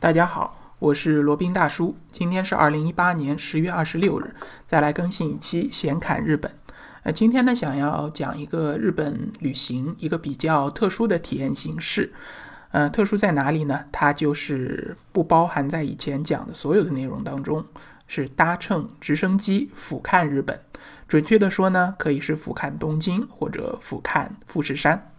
大家好，我是罗宾大叔。今天是二零一八年十月二十六日，再来更新一期闲侃日本。呃，今天呢，想要讲一个日本旅行一个比较特殊的体验形式。呃，特殊在哪里呢？它就是不包含在以前讲的所有的内容当中，是搭乘直升机俯瞰日本。准确的说呢，可以是俯瞰东京或者俯瞰富士山。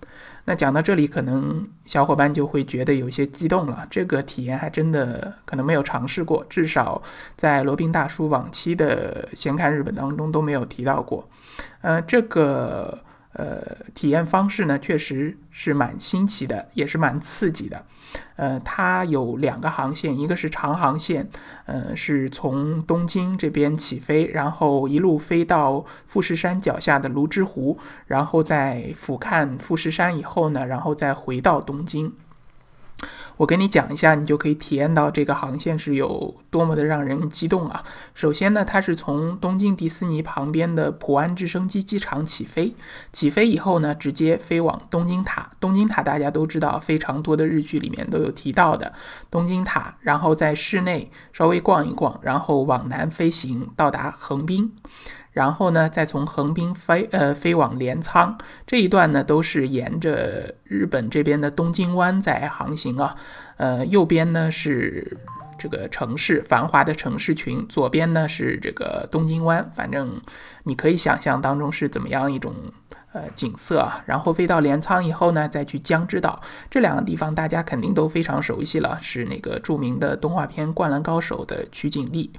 那讲到这里，可能小伙伴就会觉得有些激动了。这个体验还真的可能没有尝试过，至少在罗宾大叔往期的闲看日本当中都没有提到过。嗯，这个。呃，体验方式呢，确实是蛮新奇的，也是蛮刺激的。呃，它有两个航线，一个是长航线，呃，是从东京这边起飞，然后一路飞到富士山脚下的泸沽湖，然后再俯瞰富士山以后呢，然后再回到东京。我跟你讲一下，你就可以体验到这个航线是有多么的让人激动啊！首先呢，它是从东京迪士尼旁边的浦安直升机机场起飞，起飞以后呢，直接飞往东京塔。东京塔大家都知道，非常多的日剧里面都有提到的东京塔。然后在室内稍微逛一逛，然后往南飞行，到达横滨。然后呢，再从横滨飞呃飞往镰仓这一段呢，都是沿着日本这边的东京湾在航行啊。呃，右边呢是这个城市繁华的城市群，左边呢是这个东京湾。反正你可以想象当中是怎么样一种呃景色啊。然后飞到镰仓以后呢，再去江之岛这两个地方，大家肯定都非常熟悉了，是那个著名的动画片《灌篮高手》的取景地。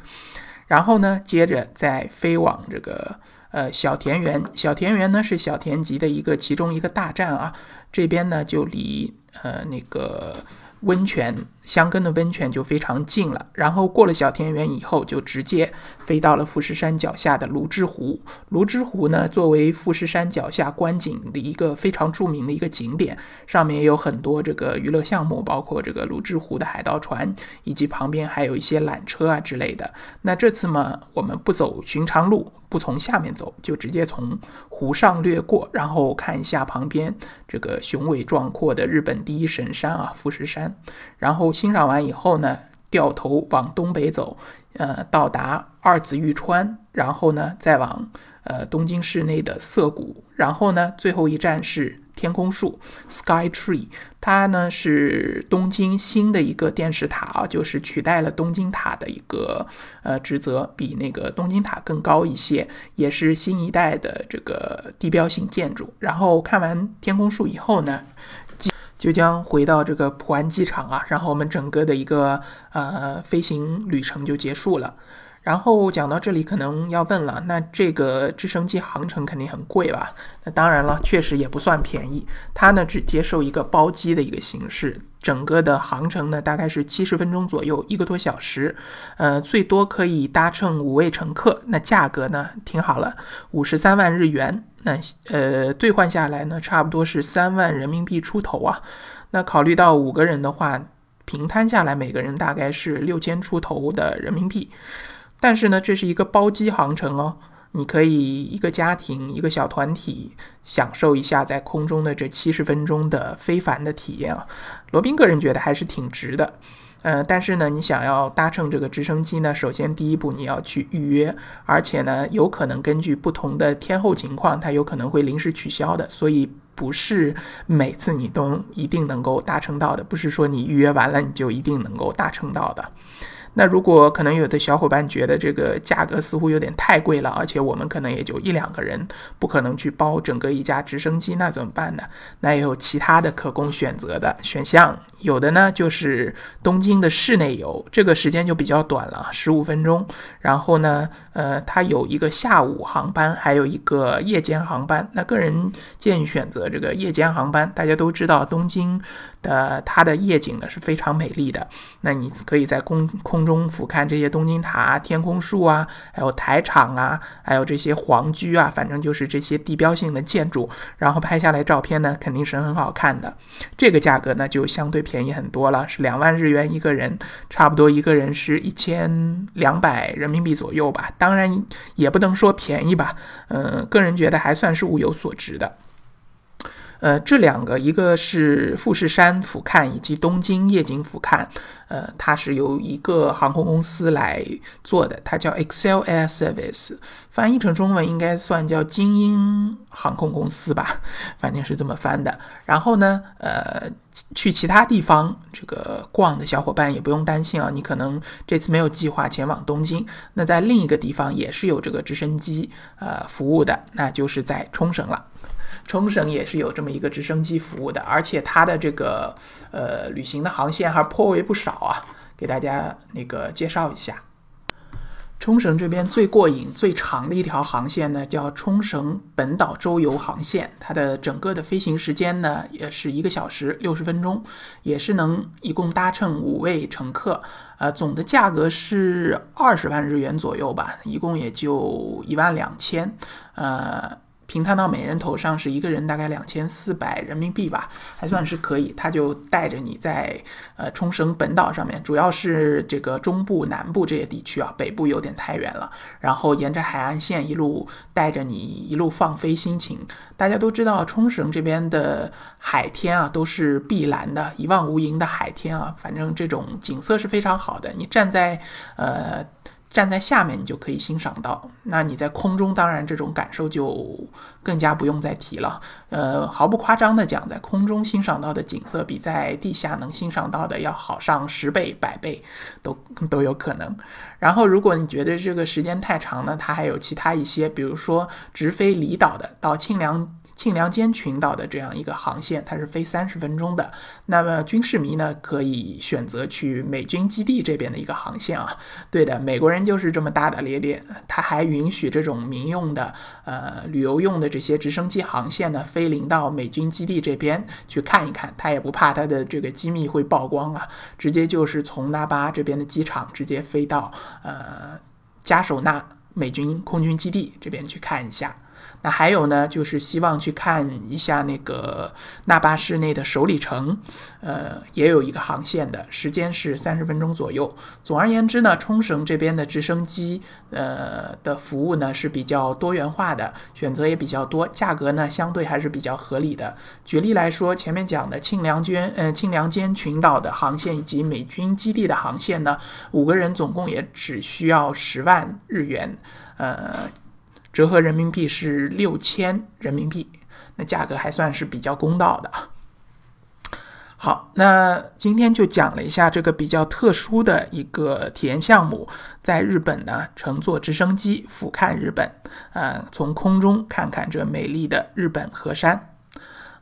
然后呢，接着再飞往这个呃小田园。小田园呢是小田急的一个其中一个大站啊。这边呢就离呃那个。温泉香根的温泉就非常近了，然后过了小田园以后，就直接飞到了富士山脚下的泸沽湖。泸沽湖呢，作为富士山脚下观景的一个非常著名的一个景点，上面也有很多这个娱乐项目，包括这个泸沽湖的海盗船，以及旁边还有一些缆车啊之类的。那这次嘛，我们不走寻常路。不从下面走，就直接从湖上掠过，然后看一下旁边这个雄伟壮阔的日本第一神山啊，富士山。然后欣赏完以后呢，掉头往东北走，呃，到达二子玉川，然后呢，再往呃东京市内的涩谷，然后呢，最后一站是。天空树 （Sky Tree），它呢是东京新的一个电视塔啊，就是取代了东京塔的一个呃职责，比那个东京塔更高一些，也是新一代的这个地标性建筑。然后看完天空树以后呢，就将回到这个普安机场啊，然后我们整个的一个呃飞行旅程就结束了。然后讲到这里，可能要问了，那这个直升机航程肯定很贵吧？那当然了，确实也不算便宜。它呢只接受一个包机的一个形式，整个的航程呢大概是七十分钟左右，一个多小时。呃，最多可以搭乘五位乘客。那价格呢，听好了，五十三万日元。那呃，兑换下来呢，差不多是三万人民币出头啊。那考虑到五个人的话，平摊下来每个人大概是六千出头的人民币。但是呢，这是一个包机航程哦，你可以一个家庭、一个小团体享受一下在空中的这七十分钟的非凡的体验啊。罗宾个人觉得还是挺值的，呃，但是呢，你想要搭乘这个直升机呢，首先第一步你要去预约，而且呢，有可能根据不同的天候情况，它有可能会临时取消的，所以不是每次你都一定能够搭乘到的，不是说你预约完了你就一定能够搭乘到的。那如果可能有的小伙伴觉得这个价格似乎有点太贵了，而且我们可能也就一两个人，不可能去包整个一架直升机，那怎么办呢？那也有其他的可供选择的选项。有的呢，就是东京的室内游，这个时间就比较短了，十五分钟。然后呢，呃，它有一个下午航班，还有一个夜间航班。那个人建议选择这个夜间航班。大家都知道，东京的它的夜景呢是非常美丽的。那你可以在空空中俯瞰这些东京塔、天空树啊，还有台场啊，还有这些皇居啊，反正就是这些地标性的建筑，然后拍下来照片呢，肯定是很好看的。这个价格呢，就相对。便宜很多了，是两万日元一个人，差不多一个人是一千两百人民币左右吧。当然也不能说便宜吧，嗯，个人觉得还算是物有所值的。呃，这两个一个是富士山俯瞰以及东京夜景俯瞰，呃，它是由一个航空公司来做的，它叫 Excel Air Service，翻译成中文应该算叫精英航空公司吧，反正是这么翻的。然后呢，呃，去其他地方这个逛的小伙伴也不用担心啊，你可能这次没有计划前往东京，那在另一个地方也是有这个直升机呃服务的，那就是在冲绳了。冲绳也是有这么一个直升机服务的，而且它的这个呃旅行的航线还颇为不少啊，给大家那个介绍一下。冲绳这边最过瘾、最长的一条航线呢，叫冲绳本岛周游航线，它的整个的飞行时间呢也是一个小时六十分钟，也是能一共搭乘五位乘客，呃，总的价格是二十万日元左右吧，一共也就一万两千，呃。平摊到每人头上是一个人大概两千四百人民币吧，还算是可以。他就带着你在呃冲绳本岛上面，主要是这个中部、南部这些地区啊，北部有点太远了。然后沿着海岸线一路带着你一路放飞心情。大家都知道冲绳这边的海天啊都是碧蓝的，一望无垠的海天啊，反正这种景色是非常好的。你站在呃。站在下面，你就可以欣赏到。那你在空中，当然这种感受就更加不用再提了。呃，毫不夸张的讲，在空中欣赏到的景色，比在地下能欣赏到的要好上十倍、百倍，都都有可能。然后，如果你觉得这个时间太长呢，它还有其他一些，比如说直飞离岛的，到清凉。庆良间群岛的这样一个航线，它是飞三十分钟的。那么军事迷呢，可以选择去美军基地这边的一个航线啊。对的，美国人就是这么大大咧咧，他还允许这种民用的、呃旅游用的这些直升机航线呢，飞临到美军基地这边去看一看。他也不怕他的这个机密会曝光啊，直接就是从那巴这边的机场直接飞到呃加手纳美军空军基地这边去看一下。那还有呢，就是希望去看一下那个那霸市内的首里城，呃，也有一个航线的，时间是三十分钟左右。总而言之呢，冲绳这边的直升机，呃的服务呢是比较多元化的，选择也比较多，价格呢相对还是比较合理的。举例来说，前面讲的庆良间，呃，庆良间群岛的航线以及美军基地的航线呢，五个人总共也只需要十万日元，呃。折合人民币是六千人民币，那价格还算是比较公道的。好，那今天就讲了一下这个比较特殊的一个体验项目，在日本呢乘坐直升机俯瞰日本，呃，从空中看看这美丽的日本河山。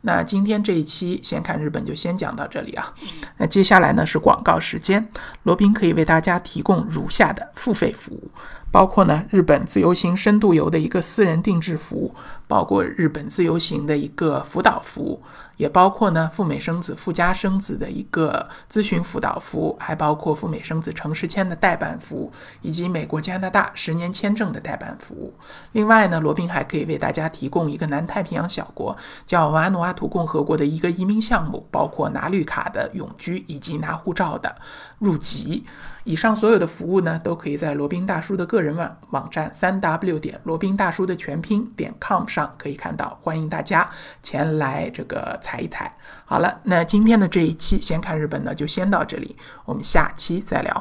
那今天这一期先看日本就先讲到这里啊。那接下来呢是广告时间，罗宾可以为大家提供如下的付费服务。包括呢，日本自由行深度游的一个私人定制服务，包括日本自由行的一个辅导服务，也包括呢赴美生子、赴加生子的一个咨询辅导服务，还包括赴美生子城市签的代办服务，以及美国、加拿大十年签证的代办服务。另外呢，罗宾还可以为大家提供一个南太平洋小国叫瓦努阿图共和国的一个移民项目，包括拿绿卡的永居以及拿护照的入籍。以上所有的服务呢，都可以在罗宾大叔的个个人网网站三 w 点罗宾大叔的全拼点 com 上可以看到，欢迎大家前来这个踩一踩。好了，那今天的这一期先看日本呢，就先到这里，我们下期再聊。